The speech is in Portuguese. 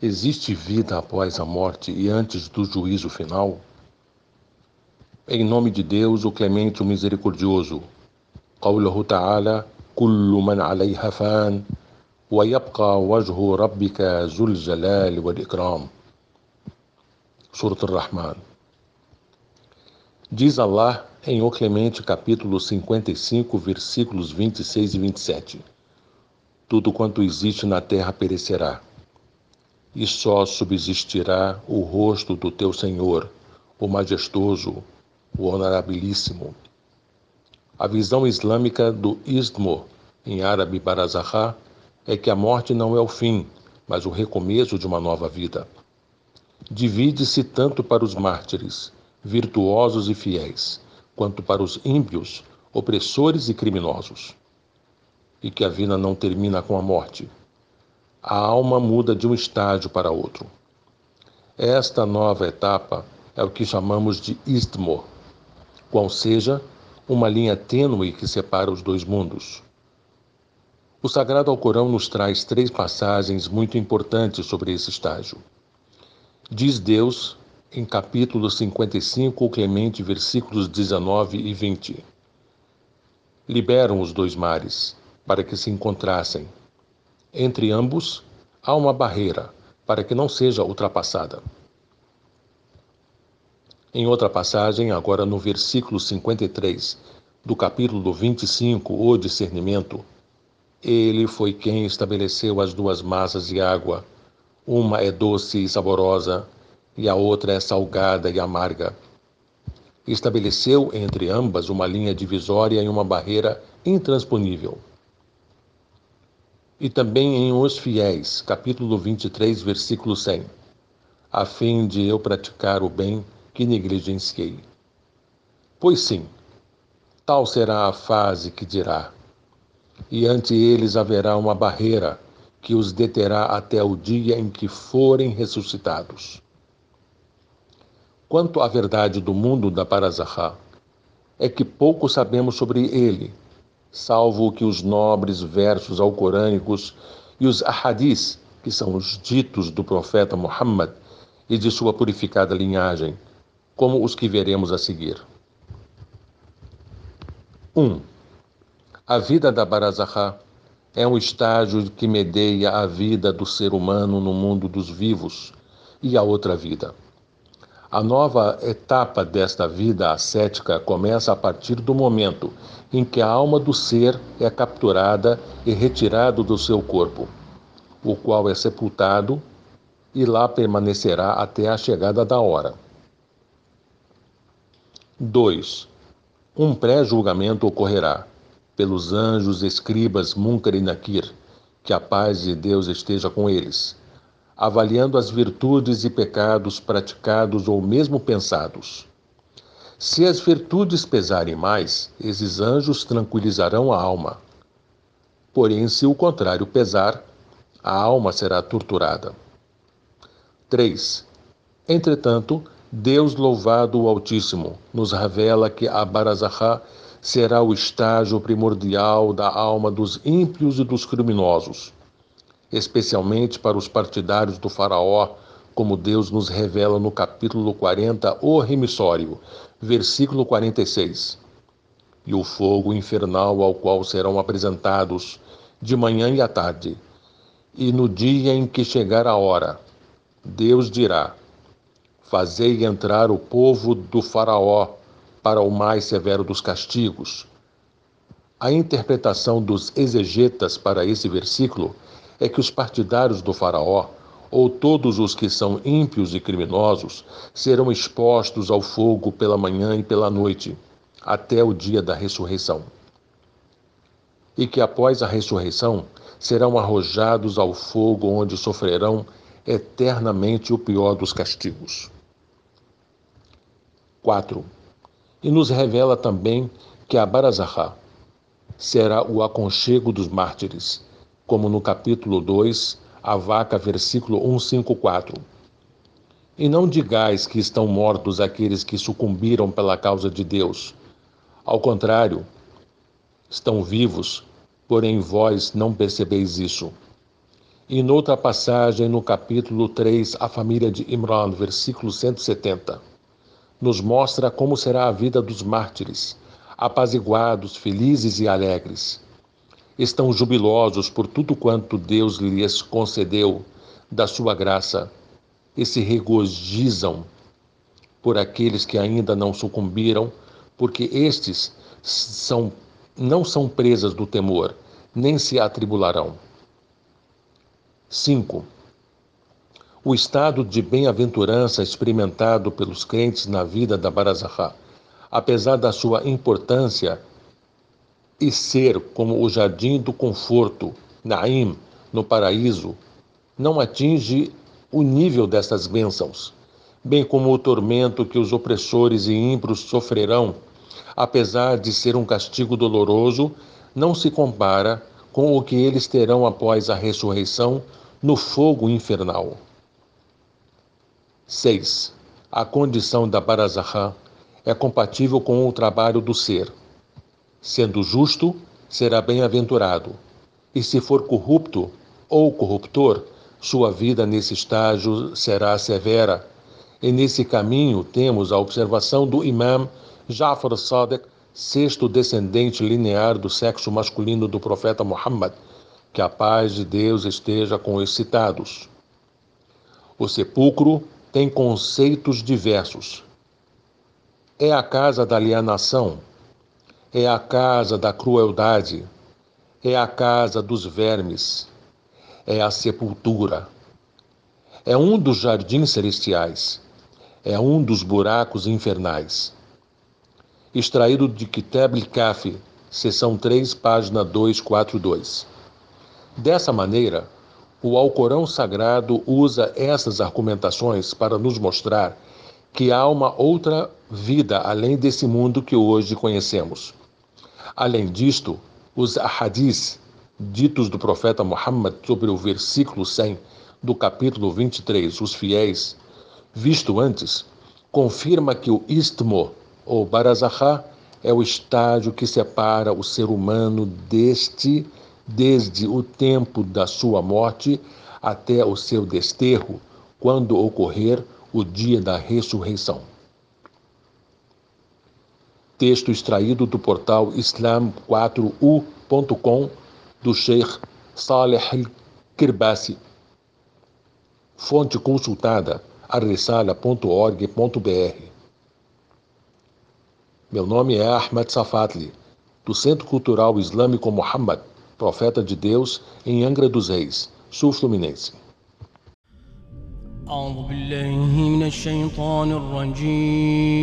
Existe vida após a morte e antes do juízo final? Em nome de Deus, o clemente, o misericordioso. قوله تعالى كل من عليها فان ويبقى وجه ربك ذو الجلال والإكرام Surat Ar-Rahman Diz Allah em O Clemente, capítulo 55, versículos 26 e 27. Tudo quanto existe na terra perecerá, e só subsistirá o rosto do teu Senhor, o majestoso, o honorabilíssimo. A visão islâmica do istmo, em árabe barazahá, é que a morte não é o fim, mas o recomeço de uma nova vida. Divide-se tanto para os mártires, virtuosos e fiéis, quanto para os ímpios, opressores e criminosos. E que a vida não termina com a morte, a alma muda de um estágio para outro. Esta nova etapa é o que chamamos de istmo, qual seja uma linha tênue que separa os dois mundos. O Sagrado Alcorão nos traz três passagens muito importantes sobre esse estágio. Diz Deus, em capítulo 55, o Clemente, versículos 19 e 20: Liberam os dois mares para que se encontrassem entre ambos há uma barreira para que não seja ultrapassada. Em outra passagem, agora no versículo 53 do capítulo 25, o discernimento, ele foi quem estabeleceu as duas massas de água. Uma é doce e saborosa, e a outra é salgada e amarga. Estabeleceu entre ambas uma linha divisória e uma barreira intransponível. E também em Os Fiéis, capítulo 23, versículo 100, a fim de eu praticar o bem que negligenciei. Pois sim, tal será a fase que dirá, e ante eles haverá uma barreira que os deterá até o dia em que forem ressuscitados. Quanto à verdade do mundo da Parazahá, é que pouco sabemos sobre ele, salvo que os nobres versos alcorânicos e os ahadis, que são os ditos do profeta Muhammad e de sua purificada linhagem, como os que veremos a seguir. 1. Um, a vida da Barazahá é um estágio que medeia a vida do ser humano no mundo dos vivos e a outra vida. A nova etapa desta vida ascética começa a partir do momento em que a alma do ser é capturada e retirada do seu corpo, o qual é sepultado e lá permanecerá até a chegada da hora. 2. Um pré-julgamento ocorrerá pelos anjos escribas Munkar e Nakir, que a paz de Deus esteja com eles avaliando as virtudes e pecados praticados ou mesmo pensados. Se as virtudes pesarem mais, esses anjos tranquilizarão a alma. Porém, se o contrário pesar, a alma será torturada. 3. Entretanto, Deus louvado o Altíssimo nos revela que a Barazahá será o estágio primordial da alma dos ímpios e dos criminosos especialmente para os partidários do Faraó, como Deus nos revela no capítulo 40, o remissório, versículo 46. E o fogo infernal ao qual serão apresentados de manhã e à tarde. E no dia em que chegar a hora, Deus dirá: Fazei entrar o povo do Faraó para o mais severo dos castigos. A interpretação dos exegetas para esse versículo é que os partidários do Faraó, ou todos os que são ímpios e criminosos, serão expostos ao fogo pela manhã e pela noite, até o dia da ressurreição. E que após a ressurreição serão arrojados ao fogo, onde sofrerão eternamente o pior dos castigos. 4. E nos revela também que a Barazahá será o aconchego dos mártires, como no capítulo 2, a vaca, versículo 154. E não digais que estão mortos aqueles que sucumbiram pela causa de Deus. Ao contrário, estão vivos, porém vós não percebeis isso. E noutra passagem, no capítulo 3, a família de Imran, versículo 170, nos mostra como será a vida dos mártires, apaziguados, felizes e alegres. Estão jubilosos por tudo quanto Deus lhes concedeu da sua graça e se regozijam por aqueles que ainda não sucumbiram, porque estes são, não são presas do temor, nem se atribularão. 5. O estado de bem-aventurança experimentado pelos crentes na vida da Barazahá, apesar da sua importância e ser como o jardim do conforto, Naim, no paraíso, não atinge o nível dessas bênçãos, bem como o tormento que os opressores e ímpios sofrerão, apesar de ser um castigo doloroso, não se compara com o que eles terão após a ressurreição no fogo infernal. 6. A condição da Barazahá é compatível com o trabalho do ser. Sendo justo, será bem-aventurado, e se for corrupto ou corruptor, sua vida nesse estágio será severa. E nesse caminho temos a observação do Imam Jafar Sadiq sexto descendente linear do sexo masculino do profeta Muhammad, que a paz de Deus esteja com os citados. O sepulcro tem conceitos diversos. É a casa da alienação, é a casa da crueldade, é a casa dos vermes, é a sepultura. É um dos jardins celestiais, é um dos buracos infernais extraído de Kitab al-Kafi, seção 3, página 242. Dessa maneira, o Alcorão Sagrado usa essas argumentações para nos mostrar que há uma outra vida além desse mundo que hoje conhecemos. Além disto, os ahadis ditos do profeta Muhammad sobre o versículo 100 do capítulo 23, os fiéis, visto antes, confirma que o istmo ou Barazahá é o estágio que separa o ser humano deste desde o tempo da sua morte até o seu desterro, quando ocorrer o dia da ressurreição. Texto extraído do portal islam4u.com do Sheikh Saleh al-Kirbasi. Fonte consultada arresala.org.br meu nome é Ahmed Safatli, do Centro Cultural Islâmico Muhammad, Profeta de Deus, em Angra dos Reis, Sul Fluminense. أعوذ بالله من الشيطان الرجيم